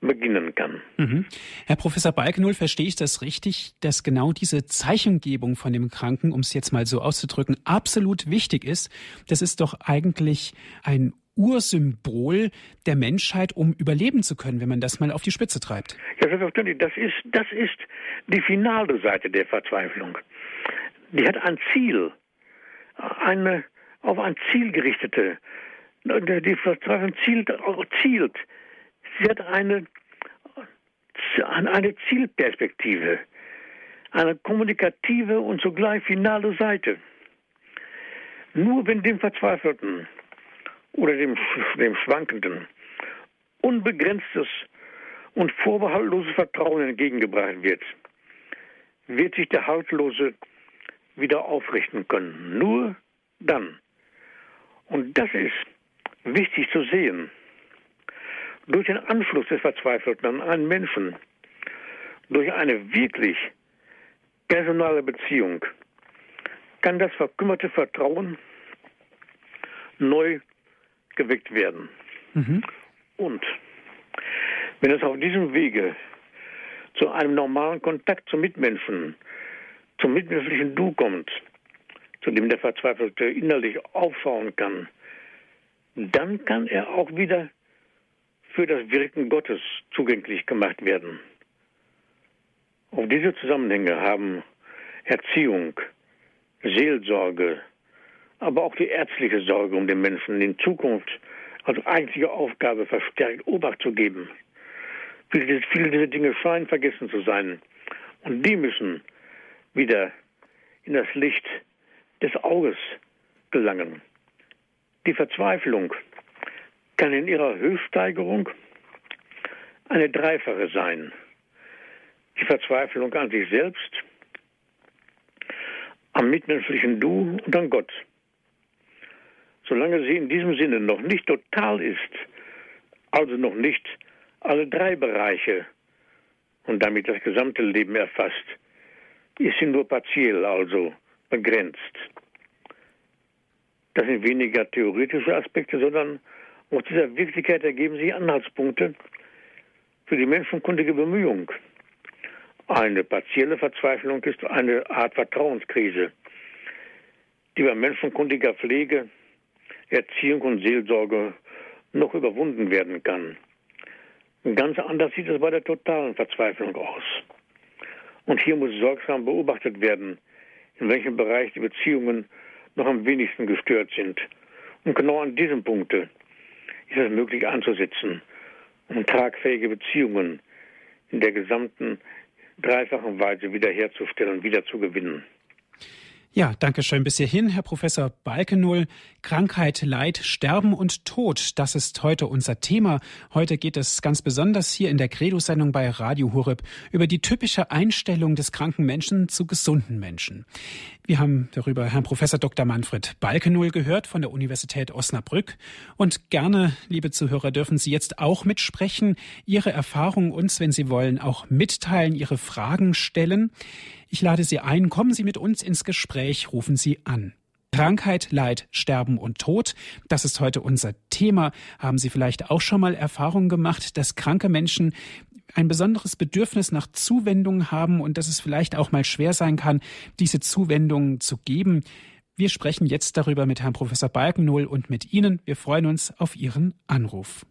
beginnen kann. Mhm. Herr Professor Balkenul, verstehe ich das richtig, dass genau diese Zeichengebung von dem Kranken, um es jetzt mal so auszudrücken, absolut wichtig ist? Das ist doch eigentlich ein Ursymbol der Menschheit, um überleben zu können, wenn man das mal auf die Spitze treibt. Ja, selbstverständlich. Das ist, das ist die finale Seite der Verzweiflung. Die hat ein Ziel, eine auf ein Ziel gerichtete. Die Verzweiflung zielt, zielt Sie hat eine, eine Zielperspektive, eine kommunikative und zugleich finale Seite. Nur wenn dem Verzweifelten oder dem, dem Schwankenden unbegrenztes und vorbehaltloses Vertrauen entgegengebracht wird, wird sich der Haltlose wieder aufrichten können. Nur dann. Und das ist wichtig zu sehen durch den Anschluss des Verzweifelten an einen Menschen, durch eine wirklich personale Beziehung, kann das verkümmerte Vertrauen neu geweckt werden. Mhm. Und wenn es auf diesem Wege zu einem normalen Kontakt zum Mitmenschen, zum mitmenschlichen Du kommt, zu dem der Verzweifelte innerlich aufschauen kann, dann kann er auch wieder für das Wirken Gottes zugänglich gemacht werden. Auf diese Zusammenhänge haben Erziehung, Seelsorge, aber auch die ärztliche Sorge um den Menschen in Zukunft als einzige Aufgabe verstärkt Obacht zu geben. Viele, dieser Dinge scheinen vergessen zu sein. Und die müssen wieder in das Licht des Auges gelangen. Die Verzweiflung, kann in ihrer Höchststeigerung eine dreifache sein. Die Verzweiflung an sich selbst, am mitmenschlichen Du und an Gott. Solange sie in diesem Sinne noch nicht total ist, also noch nicht alle drei Bereiche und damit das gesamte Leben erfasst, ist sie nur partiell, also begrenzt. Das sind weniger theoretische Aspekte, sondern aus dieser Wirklichkeit ergeben sich Anhaltspunkte für die menschenkundige Bemühung. Eine partielle Verzweiflung ist eine Art Vertrauenskrise, die bei menschenkundiger Pflege, Erziehung und Seelsorge noch überwunden werden kann. Ganz anders sieht es bei der totalen Verzweiflung aus. Und hier muss sorgsam beobachtet werden, in welchem Bereich die Beziehungen noch am wenigsten gestört sind. Und genau an diesem Punkte ist es möglich anzusetzen, um tragfähige Beziehungen in der gesamten dreifachen Weise wiederherzustellen, wiederzugewinnen. Ja, danke schön bis hierhin, Herr Professor Balkenull. Krankheit, Leid, Sterben und Tod, das ist heute unser Thema. Heute geht es ganz besonders hier in der Credo-Sendung bei Radio Hureb über die typische Einstellung des kranken Menschen zu gesunden Menschen. Wir haben darüber Herrn Professor Dr. Manfred Balkenull gehört von der Universität Osnabrück. Und gerne, liebe Zuhörer, dürfen Sie jetzt auch mitsprechen, Ihre Erfahrungen uns, wenn Sie wollen, auch mitteilen, Ihre Fragen stellen. Ich lade Sie ein, kommen Sie mit uns ins Gespräch, rufen Sie an. Krankheit, Leid, Sterben und Tod, das ist heute unser Thema. Haben Sie vielleicht auch schon mal Erfahrungen gemacht, dass kranke Menschen ein besonderes Bedürfnis nach Zuwendung haben und dass es vielleicht auch mal schwer sein kann, diese Zuwendung zu geben? Wir sprechen jetzt darüber mit Herrn Professor Balkennohl und mit Ihnen. Wir freuen uns auf Ihren Anruf.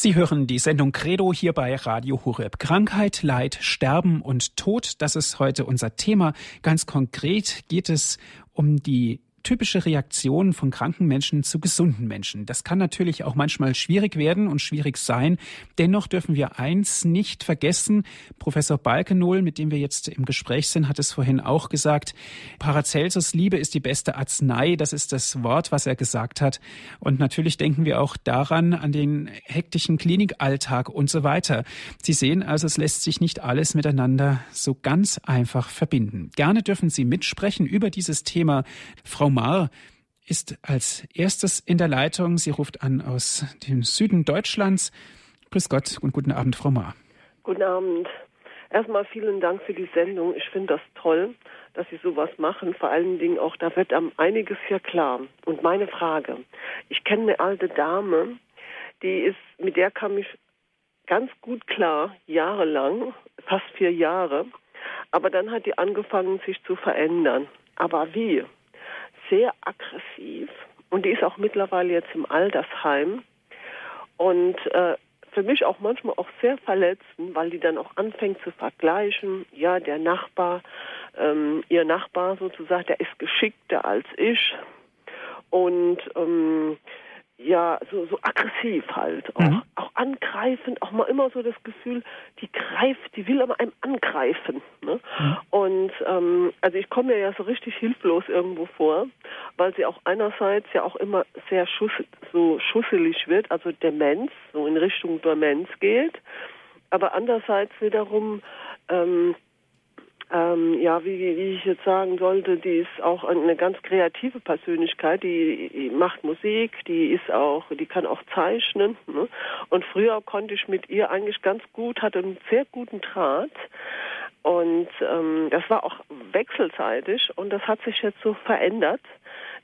Sie hören die Sendung Credo hier bei Radio Horeb. Krankheit, Leid, Sterben und Tod, das ist heute unser Thema. Ganz konkret geht es um die typische Reaktion von kranken Menschen zu gesunden Menschen. Das kann natürlich auch manchmal schwierig werden und schwierig sein. Dennoch dürfen wir eins nicht vergessen. Professor Balkenohl, mit dem wir jetzt im Gespräch sind, hat es vorhin auch gesagt. Paracelsus Liebe ist die beste Arznei. Das ist das Wort, was er gesagt hat. Und natürlich denken wir auch daran, an den hektischen Klinikalltag und so weiter. Sie sehen also, es lässt sich nicht alles miteinander so ganz einfach verbinden. Gerne dürfen Sie mitsprechen über dieses Thema. Frau Mar ist als erstes in der Leitung. Sie ruft an aus dem Süden Deutschlands. Grüß Gott und guten Abend, Frau Mar. Guten Abend. Erstmal vielen Dank für die Sendung. Ich finde das toll, dass Sie sowas machen. Vor allen Dingen auch, da wird einem einiges hier klar. Und meine Frage. Ich kenne eine alte Dame, die ist, mit der kam ich ganz gut klar, jahrelang, fast vier Jahre. Aber dann hat die angefangen, sich zu verändern. Aber wie? Sehr aggressiv und die ist auch mittlerweile jetzt im Altersheim und äh, für mich auch manchmal auch sehr verletzend, weil die dann auch anfängt zu vergleichen. Ja, der Nachbar, ähm, ihr Nachbar sozusagen, der ist geschickter als ich und ähm, ja, so, so aggressiv halt, auch, mhm. Auch angreifend, auch mal immer so das Gefühl, die greift, die will immer einem angreifen. Ne? Mhm. Und ähm, also ich komme mir ja so richtig hilflos irgendwo vor, weil sie auch einerseits ja auch immer sehr schuss, so schusselig wird, also Demenz, so in Richtung Demenz geht, aber andererseits wiederum ähm, ähm, ja, wie, wie ich jetzt sagen sollte, die ist auch eine ganz kreative Persönlichkeit, die, die macht Musik, die ist auch, die kann auch zeichnen. Ne? Und früher konnte ich mit ihr eigentlich ganz gut, hatte einen sehr guten Draht. Und ähm, das war auch wechselseitig und das hat sich jetzt so verändert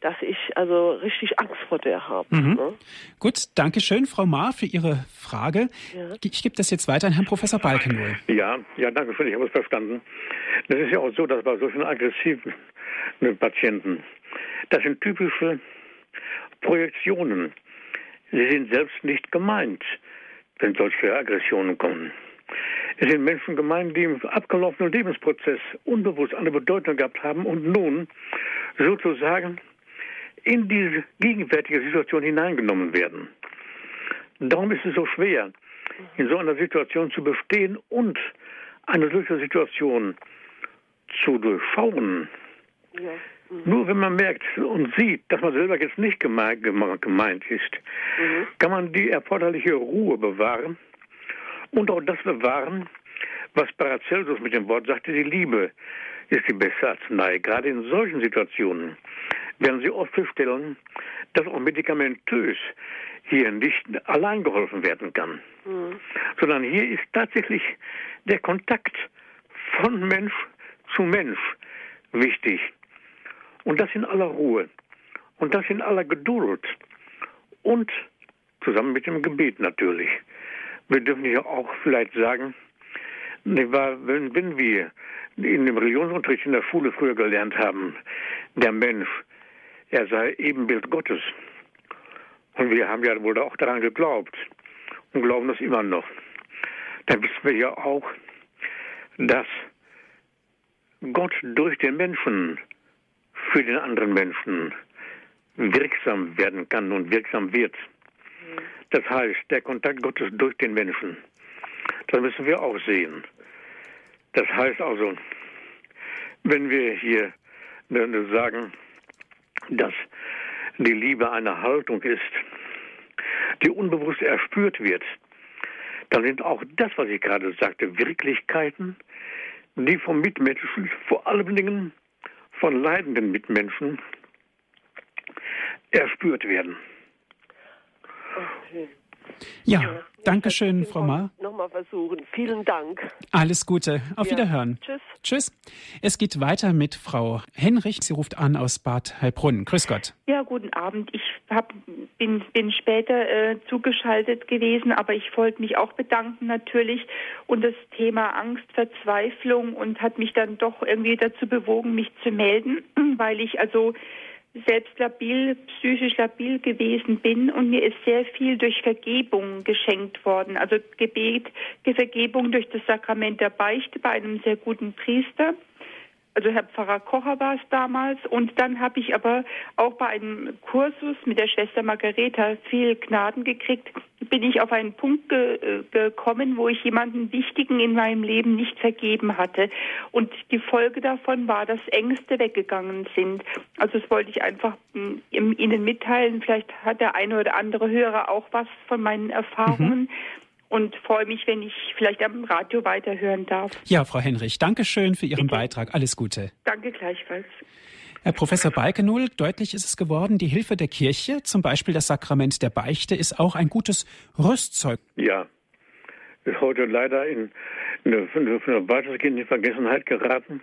dass ich also richtig Angst vor der habe. Mhm. Ne? Gut, danke schön, Frau Maar, für Ihre Frage. Ja. Ich gebe das jetzt weiter an Herrn Professor Balkenwohl. Ja, ja, danke schön, ich habe es verstanden. Das ist ja auch so, dass bei solchen aggressiven Patienten, das sind typische Projektionen. Sie sind selbst nicht gemeint, wenn solche Aggressionen kommen. Es sind Menschen gemeint, die im abgelaufenen Lebensprozess unbewusst eine Bedeutung gehabt haben und nun sozusagen in diese gegenwärtige Situation hineingenommen werden. Darum ist es so schwer, in so einer Situation zu bestehen und eine solche Situation zu durchschauen. Ja. Mhm. Nur wenn man merkt und sieht, dass man selber jetzt nicht gemeint, gemeint ist, mhm. kann man die erforderliche Ruhe bewahren und auch das bewahren, was Paracelsus mit dem Wort sagte, die Liebe ist die beste Arznei. Gerade in solchen Situationen werden Sie oft feststellen, dass auch medikamentös hier nicht allein geholfen werden kann, mhm. sondern hier ist tatsächlich der Kontakt von Mensch zu Mensch wichtig. Und das in aller Ruhe. Und das in aller Geduld. Und zusammen mit dem Gebet natürlich. Wir dürfen ja auch vielleicht sagen, wenn, wenn wir in dem Religionsunterricht in der Schule früher gelernt haben, der Mensch, er sei Ebenbild Gottes. Und wir haben ja wohl auch daran geglaubt und glauben das immer noch. Dann wissen wir ja auch, dass Gott durch den Menschen für den anderen Menschen wirksam werden kann und wirksam wird. Das heißt, der Kontakt Gottes durch den Menschen, das müssen wir auch sehen. Das heißt also, wenn wir hier sagen, dass die Liebe eine Haltung ist, die unbewusst erspürt wird, dann sind auch das, was ich gerade sagte, Wirklichkeiten, die vom Mitmenschen, vor allen Dingen von leidenden Mitmenschen, erspürt werden. Okay. Ja, ja danke schön, Frau Ma. Nochmal versuchen. Vielen Dank. Alles Gute. Auf ja. Wiederhören. Tschüss. Tschüss. Es geht weiter mit Frau Henrich. Sie ruft an aus Bad Heilbrunn. Grüß Gott. Ja, guten Abend. Ich hab, bin, bin später äh, zugeschaltet gewesen, aber ich wollte mich auch bedanken natürlich und das Thema Angst, Verzweiflung und hat mich dann doch irgendwie dazu bewogen, mich zu melden, weil ich also selbst labil, psychisch labil gewesen bin und mir ist sehr viel durch Vergebung geschenkt worden. Also Gebet, Vergebung durch das Sakrament der Beichte bei einem sehr guten Priester also Herr Pfarrer Kocher war es damals. Und dann habe ich aber auch bei einem Kursus mit der Schwester Margareta viel Gnaden gekriegt. Bin ich auf einen Punkt ge gekommen, wo ich jemanden Wichtigen in meinem Leben nicht vergeben hatte. Und die Folge davon war, dass Ängste weggegangen sind. Also das wollte ich einfach hm, Ihnen mitteilen. Vielleicht hat der eine oder andere Hörer auch was von meinen Erfahrungen. Mhm und freue mich, wenn ich vielleicht am Radio weiterhören darf. Ja, Frau Henrich, danke schön für Ihren Bitte. Beitrag. Alles Gute. Danke gleichfalls. Herr Professor Balkenohl, deutlich ist es geworden, die Hilfe der Kirche, zum Beispiel das Sakrament der Beichte, ist auch ein gutes Rüstzeug. Ja, ist heute leider in eine, eine weitestgehende Vergessenheit geraten.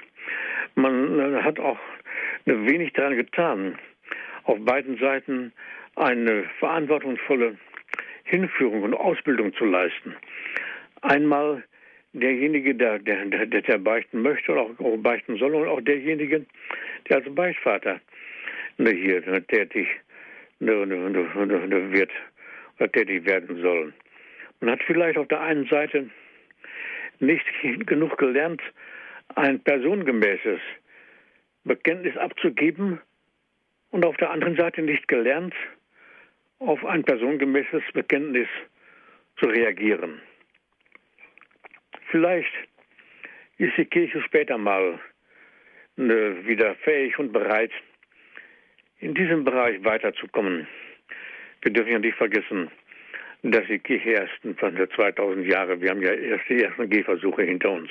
Man äh, hat auch wenig daran getan, auf beiden Seiten eine verantwortungsvolle Hinführung und Ausbildung zu leisten. Einmal derjenige, der, der, der, der beichten möchte auch, auch beichten soll, und auch derjenige, der als Beichtvater ne, hier ne, tätig ne, wird oder tätig werden soll. Man hat vielleicht auf der einen Seite nicht genug gelernt, ein personengemäßes Bekenntnis abzugeben und auf der anderen Seite nicht gelernt, auf ein personengemäßes Bekenntnis zu reagieren. Vielleicht ist die Kirche später mal ne, wieder fähig und bereit, in diesem Bereich weiterzukommen. Wir dürfen ja nicht vergessen, dass die Kirche erst von 2000 Jahre, wir haben ja erst die ersten Gehversuche hinter uns.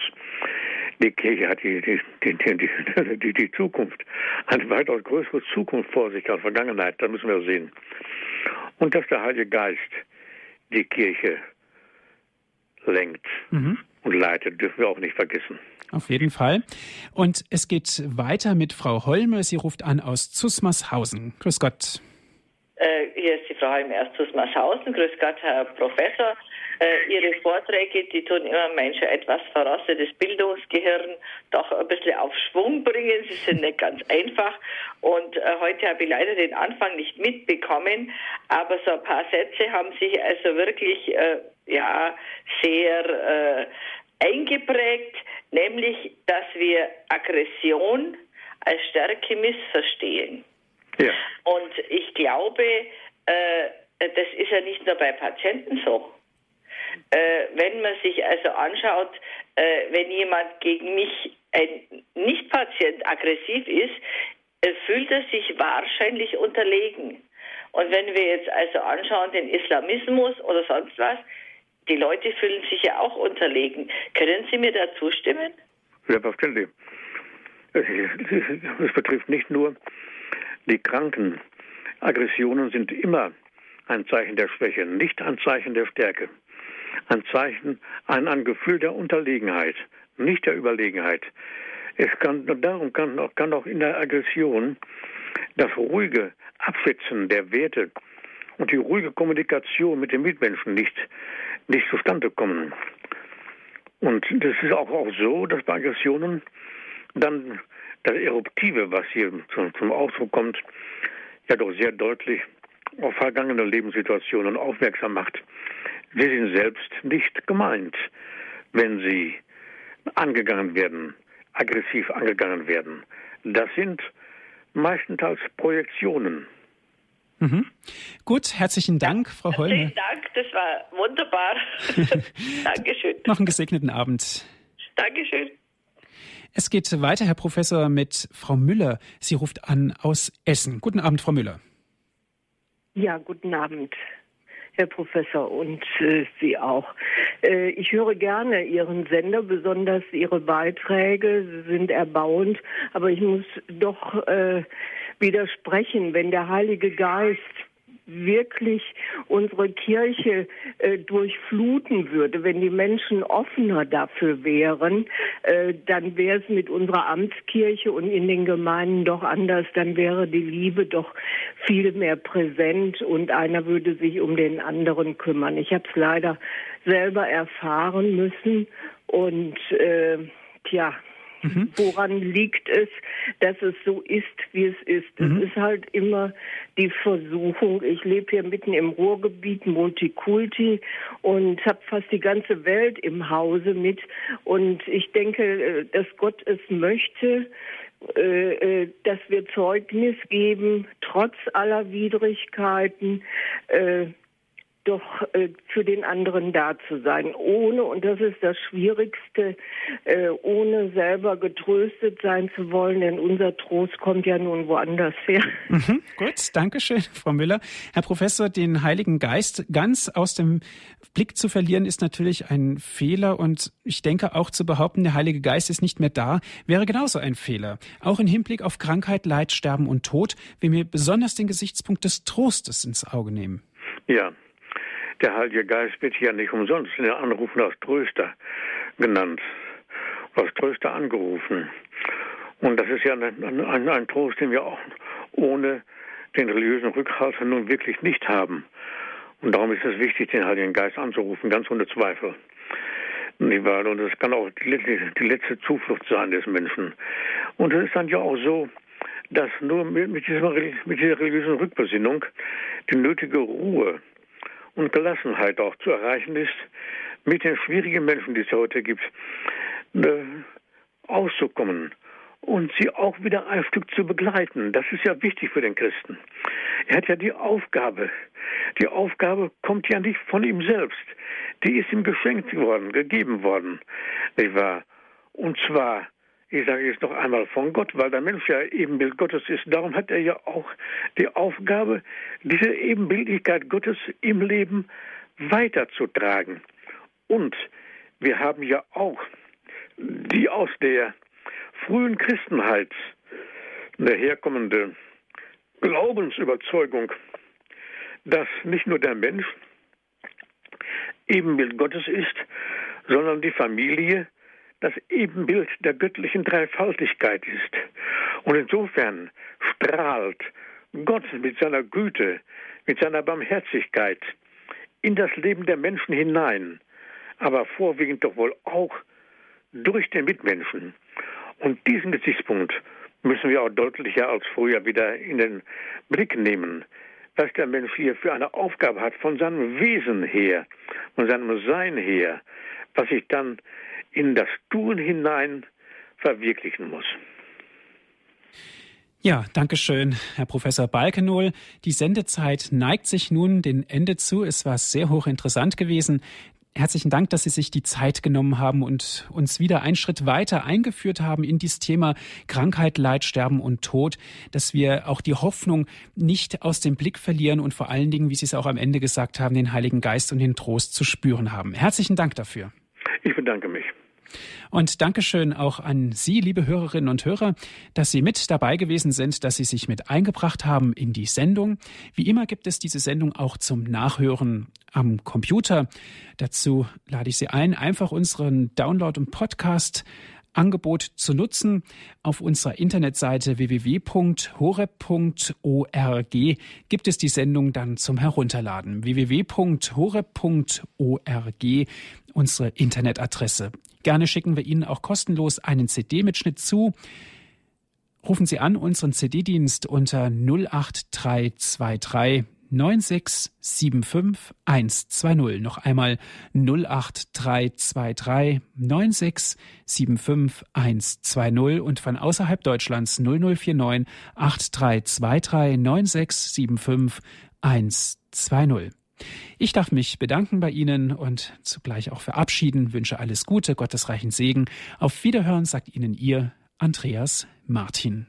Die Kirche hat die, die, die, die, die Zukunft, eine weitaus größere Zukunft vor sich als Vergangenheit, das müssen wir sehen. Und dass der Heilige Geist die Kirche lenkt mhm. und leitet, dürfen wir auch nicht vergessen. Auf jeden Fall. Und es geht weiter mit Frau Holme. Sie ruft an aus Zusmarshausen. Grüß Gott. Äh, hier ist die Frau Holme aus Zusmarshausen. Grüß Gott, Herr Professor. Äh, ihre Vorträge, die tun immer Menschen etwas verrostetes Bildungsgehirn doch ein bisschen auf Schwung bringen. Sie sind nicht ganz einfach. Und äh, heute habe ich leider den Anfang nicht mitbekommen, aber so ein paar Sätze haben sich also wirklich äh, ja sehr äh, eingeprägt, nämlich, dass wir Aggression als Stärke missverstehen. Ja. Und ich glaube, äh, das ist ja nicht nur bei Patienten so. Äh, wenn man sich also anschaut, äh, wenn jemand gegen mich ein Nicht-Patient aggressiv ist, äh, fühlt er sich wahrscheinlich unterlegen. Und wenn wir jetzt also anschauen, den Islamismus oder sonst was, die Leute fühlen sich ja auch unterlegen. Können Sie mir da zustimmen? Selbstverständlich. Es betrifft nicht nur die Kranken. Aggressionen sind immer ein Zeichen der Schwäche, nicht ein Zeichen der Stärke. Ein Zeichen, ein, ein Gefühl der Unterlegenheit, nicht der Überlegenheit. Es kann, darum kann, kann auch in der Aggression das ruhige Abschätzen der Werte und die ruhige Kommunikation mit den Mitmenschen nicht, nicht zustande kommen. Und das ist auch, auch so, dass bei Aggressionen dann das Eruptive, was hier zum, zum Ausdruck kommt, ja doch sehr deutlich auf vergangene Lebenssituationen aufmerksam macht. Sie sind selbst nicht gemeint, wenn sie angegangen werden, aggressiv angegangen werden. Das sind meistenteils Projektionen. Mhm. Gut, herzlichen Dank, Frau Holme. Herzlichen Dank, das war wunderbar. Dankeschön. Noch einen gesegneten Abend. Dankeschön. Es geht weiter, Herr Professor, mit Frau Müller. Sie ruft an aus Essen. Guten Abend, Frau Müller. Ja, guten Abend, Herr Professor, und äh, Sie auch. Äh, ich höre gerne Ihren Sender, besonders Ihre Beiträge. Sind erbauend, aber ich muss doch äh, widersprechen, wenn der Heilige Geist wirklich unsere Kirche äh, durchfluten würde, wenn die Menschen offener dafür wären, äh, dann wäre es mit unserer Amtskirche und in den Gemeinden doch anders. Dann wäre die Liebe doch viel mehr präsent und einer würde sich um den anderen kümmern. Ich habe es leider selber erfahren müssen und äh, tja, Mhm. Woran liegt es, dass es so ist, wie es ist? Mhm. Es ist halt immer die Versuchung. Ich lebe hier mitten im Ruhrgebiet, Multikulti, und habe fast die ganze Welt im Hause mit. Und ich denke, äh, dass Gott es möchte, äh, äh, dass wir Zeugnis geben, trotz aller Widrigkeiten, doch äh, für den anderen da zu sein, ohne, und das ist das Schwierigste, äh, ohne selber getröstet sein zu wollen, denn unser Trost kommt ja nun woanders her. Mhm, gut, danke schön, Frau Müller. Herr Professor, den Heiligen Geist ganz aus dem Blick zu verlieren, ist natürlich ein Fehler und ich denke auch zu behaupten, der Heilige Geist ist nicht mehr da, wäre genauso ein Fehler. Auch im Hinblick auf Krankheit, Leid, Sterben und Tod, wenn wir besonders den Gesichtspunkt des Trostes ins Auge nehmen. Ja, der Heilige Geist wird hier nicht umsonst in den Anrufen als Tröster genannt, als Tröster angerufen. Und das ist ja ein, ein, ein Trost, den wir auch ohne den religiösen Rückhalt nun wirklich nicht haben. Und darum ist es wichtig, den Heiligen Geist anzurufen, ganz ohne Zweifel. Und das kann auch die letzte, Zuflucht sein des Menschen. Und es ist dann ja auch so, dass nur mit dieser religiösen Rückbesinnung die nötige Ruhe und Gelassenheit auch zu erreichen ist, mit den schwierigen Menschen, die es heute gibt, äh, auszukommen und sie auch wieder ein Stück zu begleiten. Das ist ja wichtig für den Christen. Er hat ja die Aufgabe. Die Aufgabe kommt ja nicht von ihm selbst. Die ist ihm geschenkt worden, gegeben worden. Nicht wahr? Und zwar ich sage jetzt noch einmal von Gott, weil der Mensch ja Ebenbild Gottes ist. Darum hat er ja auch die Aufgabe, diese Ebenbildlichkeit Gottes im Leben weiterzutragen. Und wir haben ja auch die aus der frühen Christenheit herkommende Glaubensüberzeugung, dass nicht nur der Mensch Ebenbild Gottes ist, sondern die Familie das Ebenbild der göttlichen Dreifaltigkeit ist. Und insofern strahlt Gott mit seiner Güte, mit seiner Barmherzigkeit in das Leben der Menschen hinein, aber vorwiegend doch wohl auch durch den Mitmenschen. Und diesen Gesichtspunkt müssen wir auch deutlicher als früher wieder in den Blick nehmen, was der Mensch hier für eine Aufgabe hat von seinem Wesen her, von seinem Sein her, was sich dann in das Tun hinein verwirklichen muss. Ja, danke schön, Herr Professor Balkenohl. Die Sendezeit neigt sich nun dem Ende zu. Es war sehr hochinteressant gewesen. Herzlichen Dank, dass Sie sich die Zeit genommen haben und uns wieder einen Schritt weiter eingeführt haben in dieses Thema Krankheit, Leid, Sterben und Tod, dass wir auch die Hoffnung nicht aus dem Blick verlieren und vor allen Dingen, wie Sie es auch am Ende gesagt haben, den Heiligen Geist und den Trost zu spüren haben. Herzlichen Dank dafür. Ich bedanke mich. Und Dankeschön auch an Sie, liebe Hörerinnen und Hörer, dass Sie mit dabei gewesen sind, dass Sie sich mit eingebracht haben in die Sendung. Wie immer gibt es diese Sendung auch zum Nachhören am Computer. Dazu lade ich Sie ein, einfach unseren Download- und Podcast Angebot zu nutzen. Auf unserer Internetseite www.horeb.org gibt es die Sendung dann zum Herunterladen. www.horeb.org, unsere Internetadresse. Gerne schicken wir Ihnen auch kostenlos einen CD-Mitschnitt zu. Rufen Sie an unseren CD-Dienst unter 08323 9675 120. Noch einmal 08323 9675 120 und von außerhalb Deutschlands 0049 8323 9675 120. Ich darf mich bedanken bei Ihnen und zugleich auch verabschieden, wünsche alles Gute, Gottes reichen Segen. Auf Wiederhören sagt Ihnen Ihr Andreas Martin.